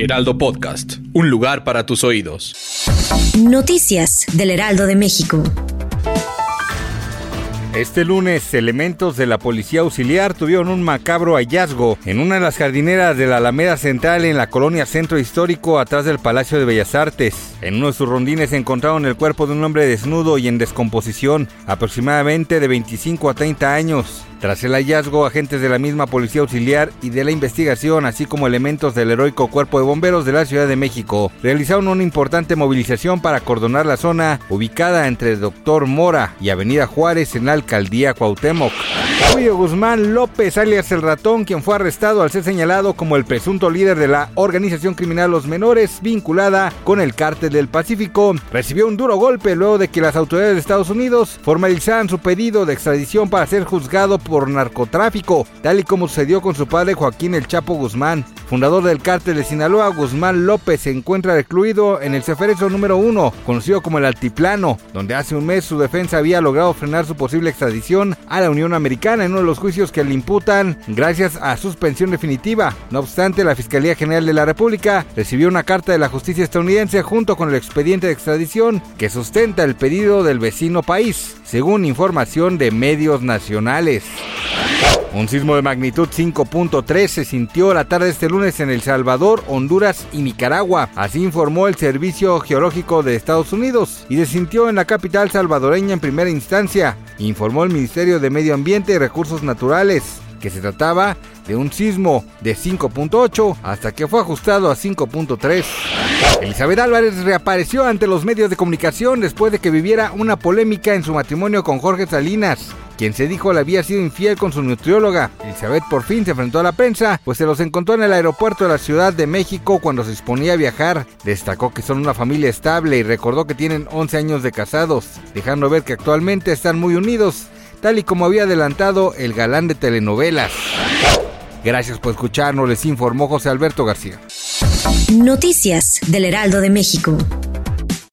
Heraldo Podcast, un lugar para tus oídos. Noticias del Heraldo de México. Este lunes, elementos de la policía auxiliar tuvieron un macabro hallazgo en una de las jardineras de la Alameda Central en la colonia Centro Histórico atrás del Palacio de Bellas Artes. En uno de sus rondines encontraron el cuerpo de un hombre desnudo y en descomposición, aproximadamente de 25 a 30 años. Tras el hallazgo, agentes de la misma Policía Auxiliar y de la investigación, así como elementos del heroico Cuerpo de Bomberos de la Ciudad de México, realizaron una importante movilización para acordonar la zona ubicada entre Doctor Mora y Avenida Juárez en la alcaldía Cuauhtémoc. Julio Guzmán López, alias El Ratón, quien fue arrestado al ser señalado como el presunto líder de la organización criminal Los Menores, vinculada con el cártel del Pacífico, recibió un duro golpe luego de que las autoridades de Estados Unidos formalizaran su pedido de extradición para ser juzgado por narcotráfico, tal y como sucedió con su padre Joaquín El Chapo Guzmán. Fundador del cártel de Sinaloa, Guzmán López se encuentra recluido en el Ceferezo número 1, conocido como el Altiplano, donde hace un mes su defensa había logrado frenar su posible extradición a la Unión Americana en uno de los juicios que le imputan gracias a suspensión definitiva. No obstante, la Fiscalía General de la República recibió una carta de la justicia estadounidense junto con el expediente de extradición que sustenta el pedido del vecino país, según información de medios nacionales. Un sismo de magnitud 5.3 se sintió la tarde de este lunes en El Salvador, Honduras y Nicaragua. Así informó el Servicio Geológico de Estados Unidos y se sintió en la capital salvadoreña en primera instancia, informó el Ministerio de Medio Ambiente y Recursos Naturales que se trataba de un sismo de 5.8 hasta que fue ajustado a 5.3. Elizabeth Álvarez reapareció ante los medios de comunicación después de que viviera una polémica en su matrimonio con Jorge Salinas quien se dijo le había sido infiel con su nutrióloga. Elizabeth por fin se enfrentó a la prensa, pues se los encontró en el aeropuerto de la Ciudad de México cuando se exponía a viajar. Destacó que son una familia estable y recordó que tienen 11 años de casados, dejando ver que actualmente están muy unidos, tal y como había adelantado el galán de telenovelas. Gracias por escucharnos, les informó José Alberto García. Noticias del Heraldo de México.